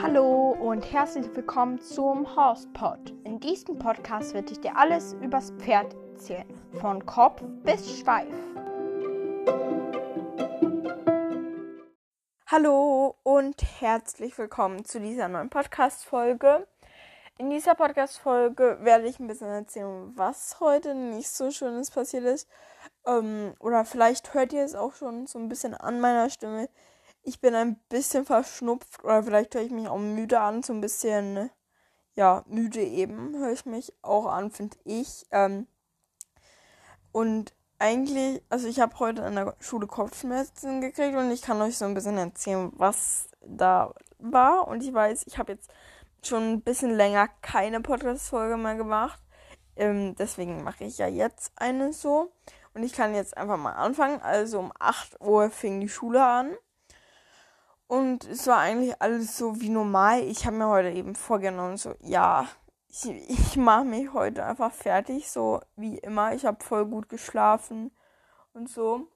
Hallo und herzlich willkommen zum Horsepod. In diesem Podcast werde ich dir alles übers Pferd erzählen, von Kopf bis Schweif. Hallo und herzlich willkommen zu dieser neuen Podcast-Folge. In dieser Podcast-Folge werde ich ein bisschen erzählen, was heute nicht so Schönes passiert ist. Ähm, oder vielleicht hört ihr es auch schon so ein bisschen an meiner Stimme. Ich bin ein bisschen verschnupft oder vielleicht höre ich mich auch müde an, so ein bisschen, ja, müde eben höre ich mich auch an, finde ich. Ähm, und eigentlich, also ich habe heute in der Schule Kopfschmerzen gekriegt und ich kann euch so ein bisschen erzählen, was da war. Und ich weiß, ich habe jetzt schon ein bisschen länger keine Podcast-Folge mehr gemacht. Ähm, deswegen mache ich ja jetzt eine so. Und ich kann jetzt einfach mal anfangen. Also um 8 Uhr fing die Schule an. Und es war eigentlich alles so wie normal. Ich habe mir heute eben vorgenommen, so, ja, ich, ich mache mich heute einfach fertig, so wie immer. Ich habe voll gut geschlafen und so.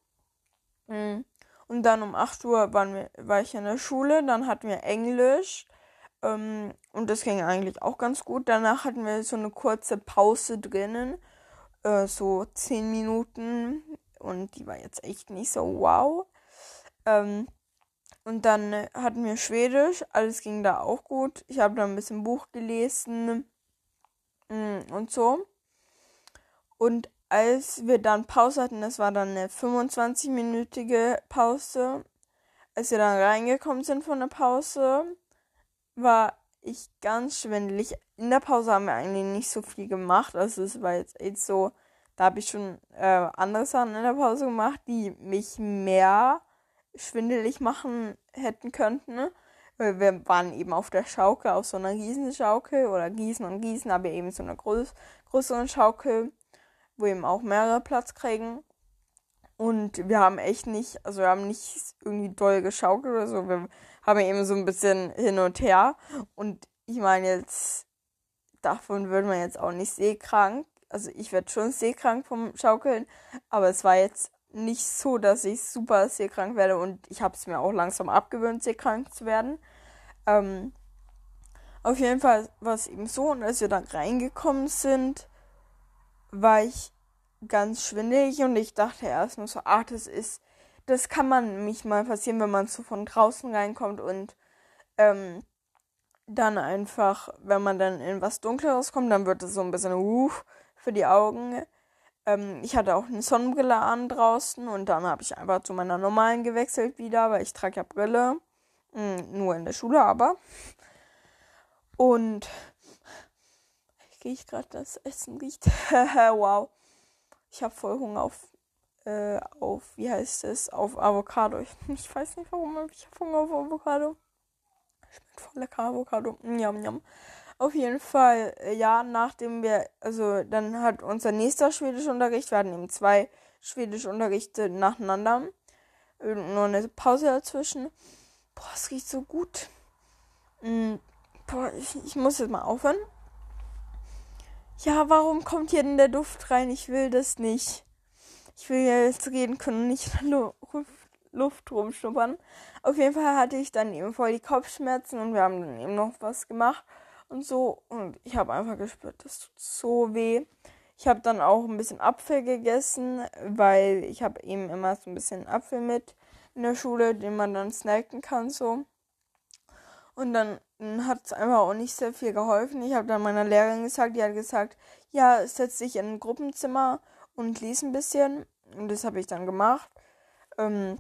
Mm. Und dann um 8 Uhr waren wir, war ich in der Schule, dann hatten wir Englisch. Ähm, und das ging eigentlich auch ganz gut. Danach hatten wir so eine kurze Pause drinnen, äh, so 10 Minuten. Und die war jetzt echt nicht so wow. Ähm, und dann hatten wir Schwedisch, alles ging da auch gut. Ich habe da ein bisschen Buch gelesen mm, und so. Und als wir dann Pause hatten, das war dann eine 25-minütige Pause, als wir dann reingekommen sind von der Pause, war ich ganz schwindelig. In der Pause haben wir eigentlich nicht so viel gemacht. Also es war jetzt echt so, da habe ich schon äh, andere Sachen in der Pause gemacht, die mich mehr schwindelig machen hätten könnten. Ne? Weil wir waren eben auf der Schaukel, auf so einer Riesenschaukel oder Gießen und Gießen, aber eben so einer groß, größeren Schaukel, wo eben auch mehrere Platz kriegen. Und wir haben echt nicht, also wir haben nicht irgendwie doll geschaukelt oder so. Wir haben eben so ein bisschen hin und her. Und ich meine jetzt, davon wird man jetzt auch nicht seekrank. Also ich werde schon seekrank vom Schaukeln, aber es war jetzt nicht so, dass ich super seekrank werde und ich habe es mir auch langsam abgewöhnt, seekrank zu werden. Ähm, auf jeden Fall war es eben so und als wir dann reingekommen sind, war ich ganz schwindelig und ich dachte erst nur so, ach, das ist, das kann man mich mal passieren, wenn man so von draußen reinkommt und ähm, dann einfach, wenn man dann in was Dunkleres kommt, dann wird es so ein bisschen uh, für die Augen. Ähm, ich hatte auch eine Sonnenbrille an draußen und dann habe ich einfach zu meiner normalen gewechselt wieder, weil ich trage ja Brille. Hm, nur in der Schule, aber. Und ich gerade das Essen riecht. wow. Ich habe voll Hunger auf, äh, auf, wie heißt es, auf Avocado. Ich, ich weiß nicht warum, aber ich habe Hunger auf Avocado. Schmeckt voll lecker Avocado. Njam, njam. Auf jeden Fall, äh, ja, nachdem wir, also dann hat unser nächster Schwedischunterricht, wir hatten eben zwei Schwedischunterrichte nacheinander. Nur eine Pause dazwischen. Boah, es riecht so gut. Mhm. Boah, ich, ich muss jetzt mal aufhören. Ja, warum kommt hier denn der Duft rein? Ich will das nicht. Ich will ja jetzt reden können und nicht in der Luft rumschnuppern. Auf jeden Fall hatte ich dann eben voll die Kopfschmerzen und wir haben dann eben noch was gemacht und so. Und ich habe einfach gespürt, das tut so weh. Ich habe dann auch ein bisschen Apfel gegessen, weil ich habe eben immer so ein bisschen Apfel mit in der Schule, den man dann snacken kann so. Und dann hat es einfach auch nicht sehr viel geholfen. Ich habe dann meiner Lehrerin gesagt, die hat gesagt, ja, setz dich in ein Gruppenzimmer und lies ein bisschen. Und das habe ich dann gemacht. Ähm,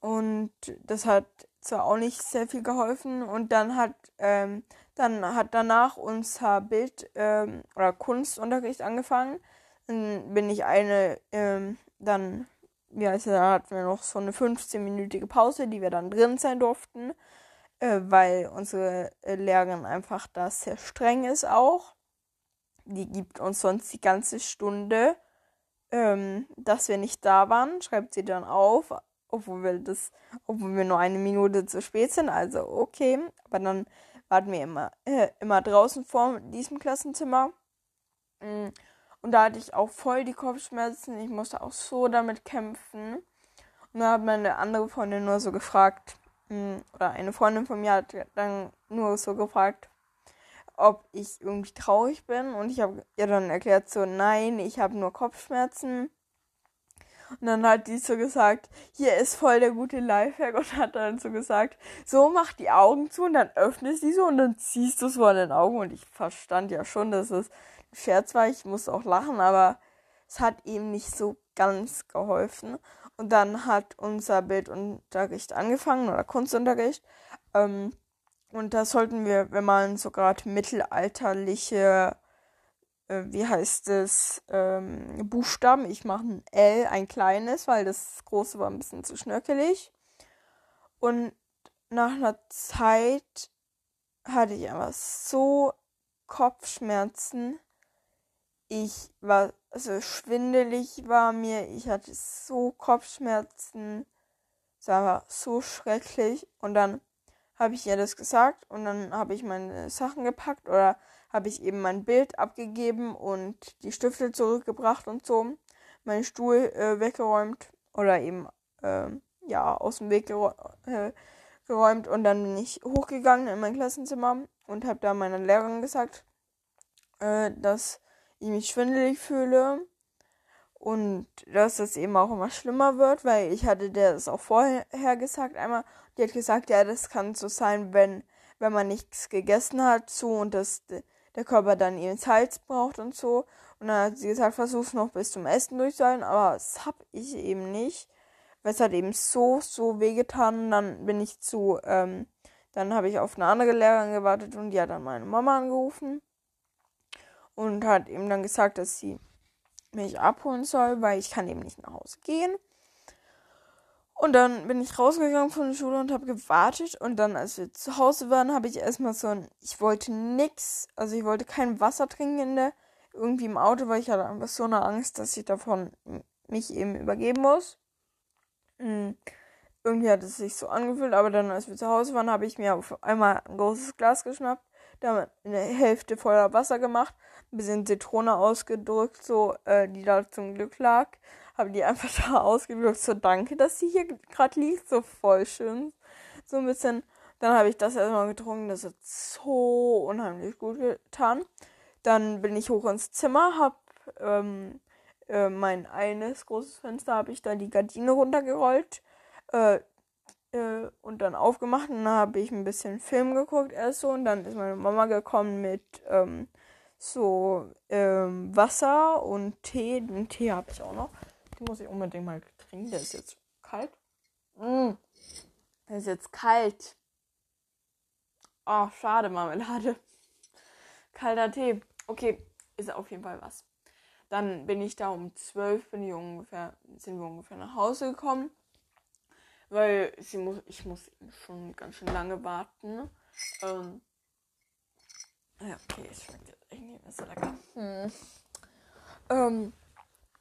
und das hat zwar auch nicht sehr viel geholfen. Und dann hat ähm, dann hat danach unser Bild- ähm, oder Kunstunterricht angefangen. Dann bin ich eine, ähm, dann, wie heißt es, da hatten wir noch so eine 15-minütige Pause, die wir dann drin sein durften, äh, weil unsere äh, Lehrerin einfach da sehr streng ist auch. Die gibt uns sonst die ganze Stunde, ähm, dass wir nicht da waren, schreibt sie dann auf, obwohl wir das, obwohl wir nur eine Minute zu spät sind, also okay, aber dann warten wir immer, äh, immer draußen vor diesem Klassenzimmer. Mm, und da hatte ich auch voll die Kopfschmerzen. Ich musste auch so damit kämpfen. Und dann hat meine andere Freundin nur so gefragt, oder eine Freundin von mir hat dann nur so gefragt, ob ich irgendwie traurig bin. Und ich habe ihr dann erklärt, so, nein, ich habe nur Kopfschmerzen. Und dann hat die so gesagt, hier ist voll der gute Lifehack und hat dann so gesagt, so mach die Augen zu und dann öffnest die so und dann ziehst du es vor den Augen. Und ich verstand ja schon, dass es ein Scherz war. Ich musste auch lachen, aber es hat ihm nicht so ganz geholfen. Und dann hat unser Bildunterricht angefangen oder Kunstunterricht. Ähm, und da sollten wir, wir malen so gerade mittelalterliche, äh, wie heißt es, ähm, Buchstaben. Ich mache ein L, ein kleines, weil das große war ein bisschen zu schnörkelig. Und nach einer Zeit hatte ich einfach so Kopfschmerzen. Ich war, also schwindelig war mir, ich hatte so Kopfschmerzen. Es war so schrecklich. Und dann habe ich ihr das gesagt und dann habe ich meine Sachen gepackt oder habe ich eben mein Bild abgegeben und die Stifte zurückgebracht und so, meinen Stuhl äh, weggeräumt oder eben äh, ja aus dem Weg äh, geräumt und dann bin ich hochgegangen in mein Klassenzimmer und habe da meiner Lehrerin gesagt, äh, dass ich mich schwindelig fühle und dass das eben auch immer schlimmer wird, weil ich hatte das auch vorher gesagt einmal die hat gesagt, ja, das kann so sein, wenn, wenn man nichts gegessen hat, so und das, der Körper dann eben Salz braucht und so. Und dann hat sie gesagt, versuch's noch bis zum Essen durch sein, aber das hab ich eben nicht. Weil es hat eben so, so wehgetan. Und dann bin ich zu, ähm, dann habe ich auf eine andere Lehrerin gewartet und die hat dann meine Mama angerufen. Und hat eben dann gesagt, dass sie mich abholen soll, weil ich kann eben nicht nach Hause gehen. Und dann bin ich rausgegangen von der Schule und habe gewartet. Und dann, als wir zu Hause waren, habe ich erstmal so ein. Ich wollte nix. Also, ich wollte kein Wasser trinken in der, irgendwie im Auto, weil ich hatte einfach so eine Angst, dass ich davon mich eben übergeben muss. Mhm. Irgendwie hat es sich so angefühlt. Aber dann, als wir zu Hause waren, habe ich mir auf einmal ein großes Glas geschnappt. Damit eine Hälfte voller Wasser gemacht. Ein bisschen Zitrone ausgedrückt, so, äh, die da zum Glück lag habe die einfach da ausgedrückt. So, danke, dass sie hier gerade liegt. So voll schön. So ein bisschen. Dann habe ich das erstmal getrunken. Das hat so unheimlich gut getan. Dann bin ich hoch ins Zimmer, habe ähm, äh, mein eines großes Fenster, habe ich da die Gardine runtergerollt. Äh, äh, und dann aufgemacht und dann habe ich ein bisschen Film geguckt erst so und dann ist meine Mama gekommen mit ähm, so ähm, Wasser und Tee. Den Tee habe ich auch noch muss ich unbedingt mal trinken. Der ist jetzt kalt. Mm. Der ist jetzt kalt. Oh, schade, Marmelade. Kalter Tee. Okay, ist auf jeden Fall was. Dann bin ich da um 12 bin ich ungefähr, sind wir ungefähr nach Hause gekommen. Weil sie muss, ich muss schon ganz schön lange warten. Ähm, ja, okay, es schmeckt jetzt echt nicht mehr so lecker. Hm. Ähm,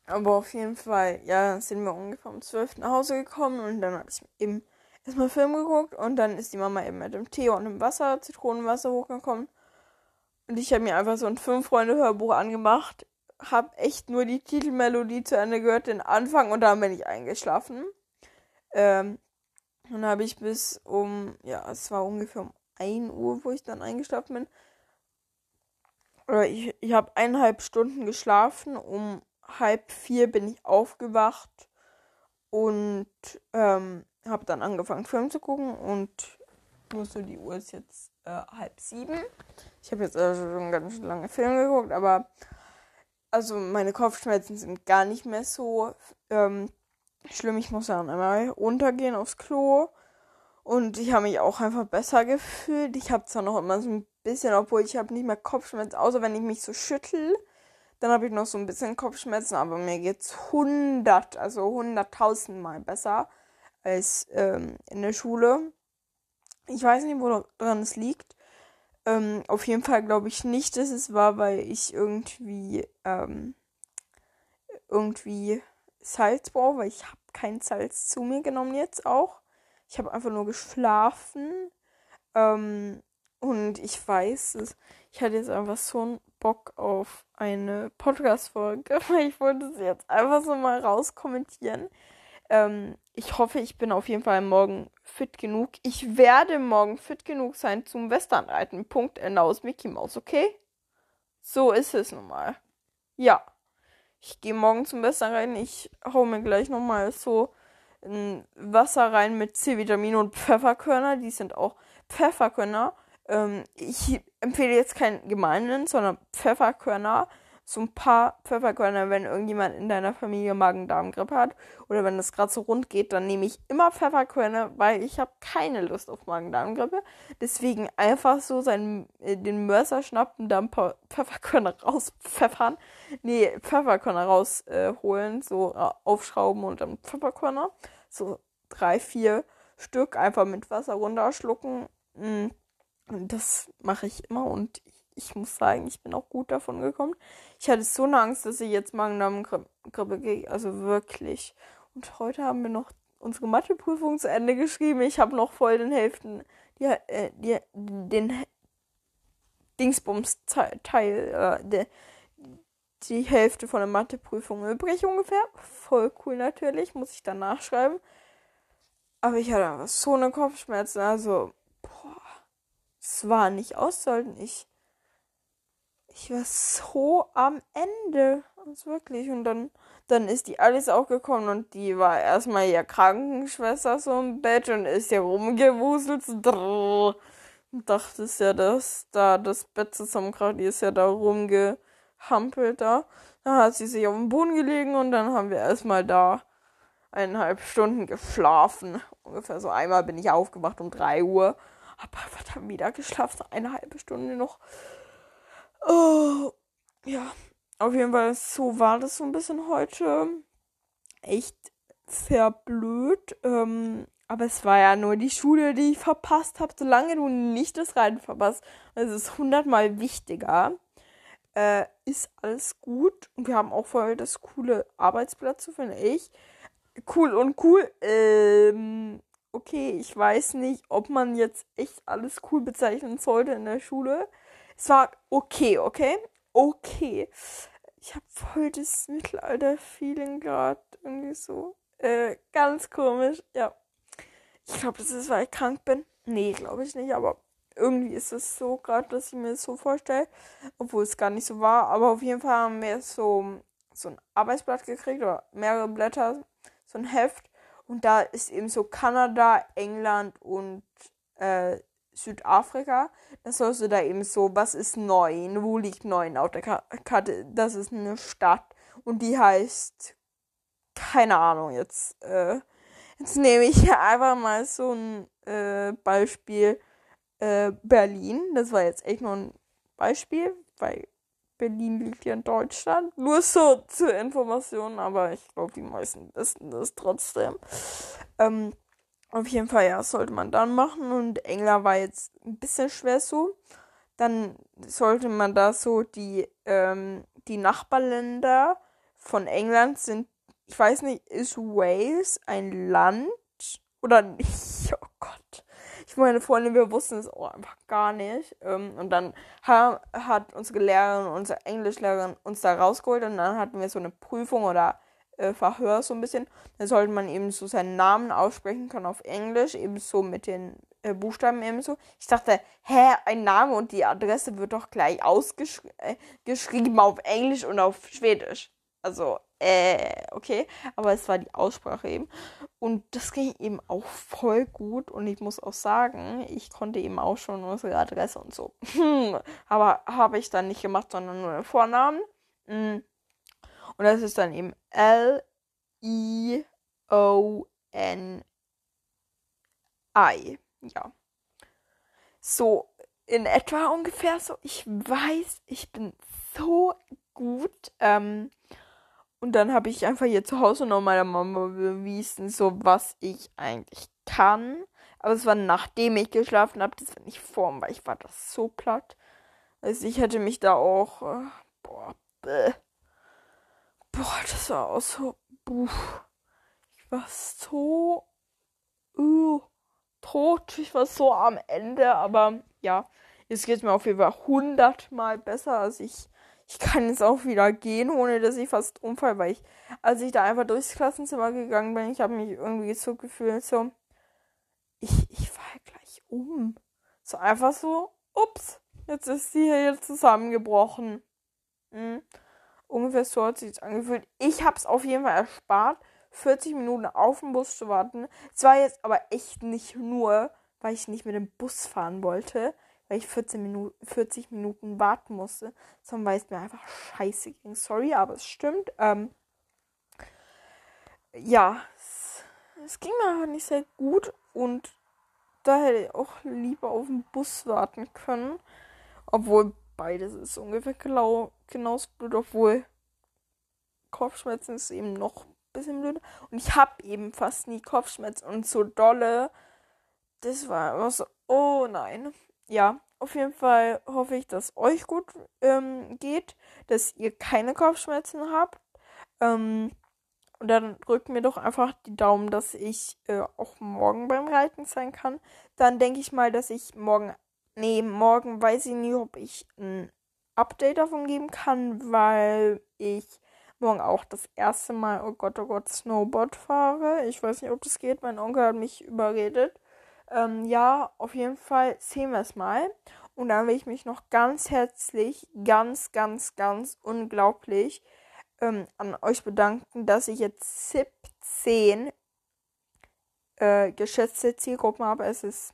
aber auf jeden Fall, ja, sind wir ungefähr um 12 nach Hause gekommen und dann habe ich eben erstmal Film geguckt und dann ist die Mama eben mit dem Tee und dem Wasser, Zitronenwasser hochgekommen. Und ich habe mir einfach so ein Fünf-Freunde-Hörbuch angemacht, habe echt nur die Titelmelodie zu Ende gehört, den Anfang und dann bin ich eingeschlafen. Ähm, dann habe ich bis um, ja, es war ungefähr um 1 Uhr, wo ich dann eingeschlafen bin. Oder ich, ich habe eineinhalb Stunden geschlafen, um halb vier bin ich aufgewacht und ähm, habe dann angefangen Film zu gucken und wusste, die Uhr ist jetzt äh, halb sieben. Ich habe jetzt also schon ganz lange Film geguckt, aber also meine Kopfschmerzen sind gar nicht mehr so ähm, schlimm. Ich muss dann einmal runtergehen aufs Klo und ich habe mich auch einfach besser gefühlt. Ich habe zwar noch immer so ein bisschen, obwohl ich habe nicht mehr Kopfschmerzen, außer wenn ich mich so schüttel dann habe ich noch so ein bisschen Kopfschmerzen, aber mir geht's 100, also 100.000 Mal besser als ähm, in der Schule. Ich weiß nicht, woran es liegt. Ähm, auf jeden Fall glaube ich nicht, dass es war, weil ich irgendwie ähm, irgendwie Salz brauche, weil ich habe kein Salz zu mir genommen jetzt auch. Ich habe einfach nur geschlafen. Ähm, und ich weiß, ich hatte jetzt einfach so ein Bock auf eine Podcast-Folge, ich wollte sie jetzt einfach so mal rauskommentieren. Ähm, ich hoffe, ich bin auf jeden Fall morgen fit genug. Ich werde morgen fit genug sein zum Westernreiten. Punkt Ende aus Mickey Mouse, okay? So ist es nun mal. Ja. Ich gehe morgen zum Westernreiten. Ich hau mir gleich nochmal so ein Wasser rein mit C-Vitamin und Pfefferkörner. Die sind auch Pfefferkörner. Ähm, ich empfehle jetzt keinen gemeinen, sondern Pfefferkörner so ein paar Pfefferkörner, wenn irgendjemand in deiner Familie Magen-Darm-Grippe hat oder wenn das gerade so rund geht, dann nehme ich immer Pfefferkörner, weil ich habe keine Lust auf Magen-Darm-Grippe. Deswegen einfach so seinen, äh, den Mörser schnappen, da ein paar Pfefferkörner rauspfeffern. Nee, Pfefferkörner rausholen, äh, so äh, aufschrauben und dann Pfefferkörner. So drei, vier Stück einfach mit Wasser runterschlucken. Mm. Das mache ich immer und ich muss sagen, ich bin auch gut davon gekommen. Ich hatte so eine Angst, dass ich jetzt Magen-Darm-Grippe kriege. Also wirklich. Und heute haben wir noch unsere Matheprüfung zu Ende geschrieben. Ich habe noch voll den Hälften, die, äh, die, den Dingsbums-Teil, äh, die, die Hälfte von der Matheprüfung übrig ungefähr. Voll cool natürlich, muss ich dann nachschreiben. Aber ich hatte so eine Kopfschmerzen. Also, boah, es war nicht auszuhalten. Ich ich war so am Ende. Also wirklich. Und dann, dann ist die Alice auch gekommen und die war erstmal ihr Krankenschwester so im Bett und ist ja rumgewuselt. Und dachte es ja, dass da das Bett zusammenkracht. Die ist ja da rumgehampelt da. Dann hat sie sich auf den Boden gelegen und dann haben wir erstmal da eineinhalb Stunden geschlafen. Ungefähr so einmal bin ich aufgewacht um drei Uhr. Hab einfach dann wieder geschlafen, eine halbe Stunde noch. Oh, ja, auf jeden Fall, so war das so ein bisschen heute. Echt sehr blöd. Ähm, aber es war ja nur die Schule, die ich verpasst habe. Solange du nicht das Reiten verpasst, also es ist hundertmal wichtiger. Äh, ist alles gut. Und wir haben auch voll das coole Arbeitsplatz, finde ich. Cool und cool. Ähm, okay, ich weiß nicht, ob man jetzt echt alles cool bezeichnen sollte in der Schule. Es war okay, okay? Okay. Ich habe voll das Mittelalter-Feeling gerade. Irgendwie so. Äh, ganz komisch. Ja. Ich glaube, das ist, weil ich krank bin. Nee, glaube ich nicht, aber irgendwie ist es so gerade, dass ich mir das so vorstelle. Obwohl es gar nicht so war. Aber auf jeden Fall haben wir so, so ein Arbeitsblatt gekriegt oder mehrere Blätter. So ein Heft. Und da ist eben so Kanada, England und äh, Südafrika. Das sollst du da eben so, was ist neun? Wo liegt neun auf der Karte? Das ist eine Stadt und die heißt, keine Ahnung jetzt. Äh, jetzt nehme ich einfach mal so ein äh, Beispiel äh, Berlin. Das war jetzt echt nur ein Beispiel, weil Berlin liegt ja in Deutschland. Nur so zur Information, aber ich glaube, die meisten wissen das trotzdem. Ähm, auf jeden Fall, ja, sollte man dann machen. Und England war jetzt ein bisschen schwer so. Dann sollte man da so die, ähm, die Nachbarländer von England sind, ich weiß nicht, ist Wales ein Land oder nicht? Oh Gott. Ich meine Freunde, wir wussten es auch einfach gar nicht. Ähm, und dann hat unsere Lehrerin, unsere Englischlehrerin uns da rausgeholt und dann hatten wir so eine Prüfung oder äh, Verhör so ein bisschen. Da sollte man eben so seinen Namen aussprechen können auf Englisch, eben so mit den äh, Buchstaben eben so. Ich dachte, hä, ein Name und die Adresse wird doch gleich ausgeschrieben äh, auf Englisch und auf Schwedisch. Also, äh, okay. Aber es war die Aussprache eben. Und das ging eben auch voll gut. Und ich muss auch sagen, ich konnte eben auch schon unsere Adresse und so. Aber habe ich dann nicht gemacht, sondern nur den Vornamen. Mhm. Und das ist dann eben L-I-O-N-I. Ja. So, in etwa ungefähr so. Ich weiß, ich bin so gut. Ähm, und dann habe ich einfach hier zu Hause noch meiner Mama bewiesen, so was ich eigentlich kann. Aber es war nachdem ich geschlafen habe, das war nicht vorm, weil ich war das so platt. Also ich hätte mich da auch, äh, boah, bäh. Boah, das war auch so. Buh. Ich war so. Uh, tot. Ich war so am Ende, aber ja. Jetzt geht es mir auf jeden Fall hundertmal besser. Also ich, ich kann jetzt auch wieder gehen, ohne dass ich fast umfall, weil ich, als ich da einfach durchs Klassenzimmer gegangen bin, ich habe mich irgendwie so gefühlt, so, ich, ich fall gleich um. So einfach so, ups, jetzt ist sie hier zusammengebrochen. Mhm. Ungefähr so hat sich angefühlt. Ich habe es auf jeden Fall erspart, 40 Minuten auf den Bus zu warten. Es war jetzt aber echt nicht nur, weil ich nicht mit dem Bus fahren wollte, weil ich 14 Minuten, 40 Minuten warten musste, sondern weil es mir einfach scheiße ging. Sorry, aber es stimmt. Ähm, ja, es, es ging mir einfach nicht sehr gut und da hätte ich auch lieber auf den Bus warten können. Obwohl beides ist ungefähr genau, genauso blöd, obwohl Kopfschmerzen ist eben noch ein bisschen blöd. Und ich habe eben fast nie Kopfschmerzen und so dolle. Das war immer so, oh nein ja, auf jeden Fall hoffe ich, dass euch gut ähm, geht, dass ihr keine Kopfschmerzen habt. Ähm, und dann drückt mir doch einfach die Daumen, dass ich äh, auch morgen beim Reiten sein kann. Dann denke ich mal, dass ich morgen, nee, morgen weiß ich nie, ob ich ein Update davon geben kann, weil ich morgen auch das erste Mal, oh Gott, oh Gott, Snowboard fahre. Ich weiß nicht, ob das geht. Mein Onkel hat mich überredet. Ähm, ja, auf jeden Fall sehen wir es mal. Und dann will ich mich noch ganz herzlich, ganz, ganz, ganz unglaublich ähm, an euch bedanken, dass ich jetzt 17 äh, geschätzte Zielgruppen habe. Es ist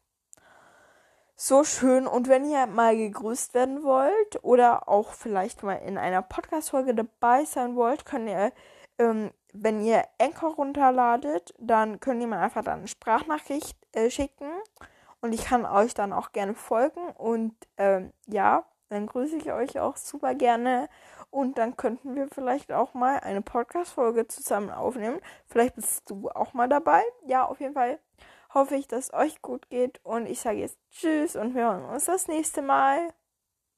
so schön. Und wenn ihr mal gegrüßt werden wollt oder auch vielleicht mal in einer Podcast-Folge dabei sein wollt, könnt ihr ähm, wenn ihr Anchor runterladet, dann könnt ihr mir einfach dann eine Sprachnachricht äh, schicken und ich kann euch dann auch gerne folgen und ähm, ja, dann grüße ich euch auch super gerne und dann könnten wir vielleicht auch mal eine Podcast-Folge zusammen aufnehmen. Vielleicht bist du auch mal dabei. Ja, auf jeden Fall hoffe ich, dass es euch gut geht und ich sage jetzt Tschüss und wir hören uns das nächste Mal.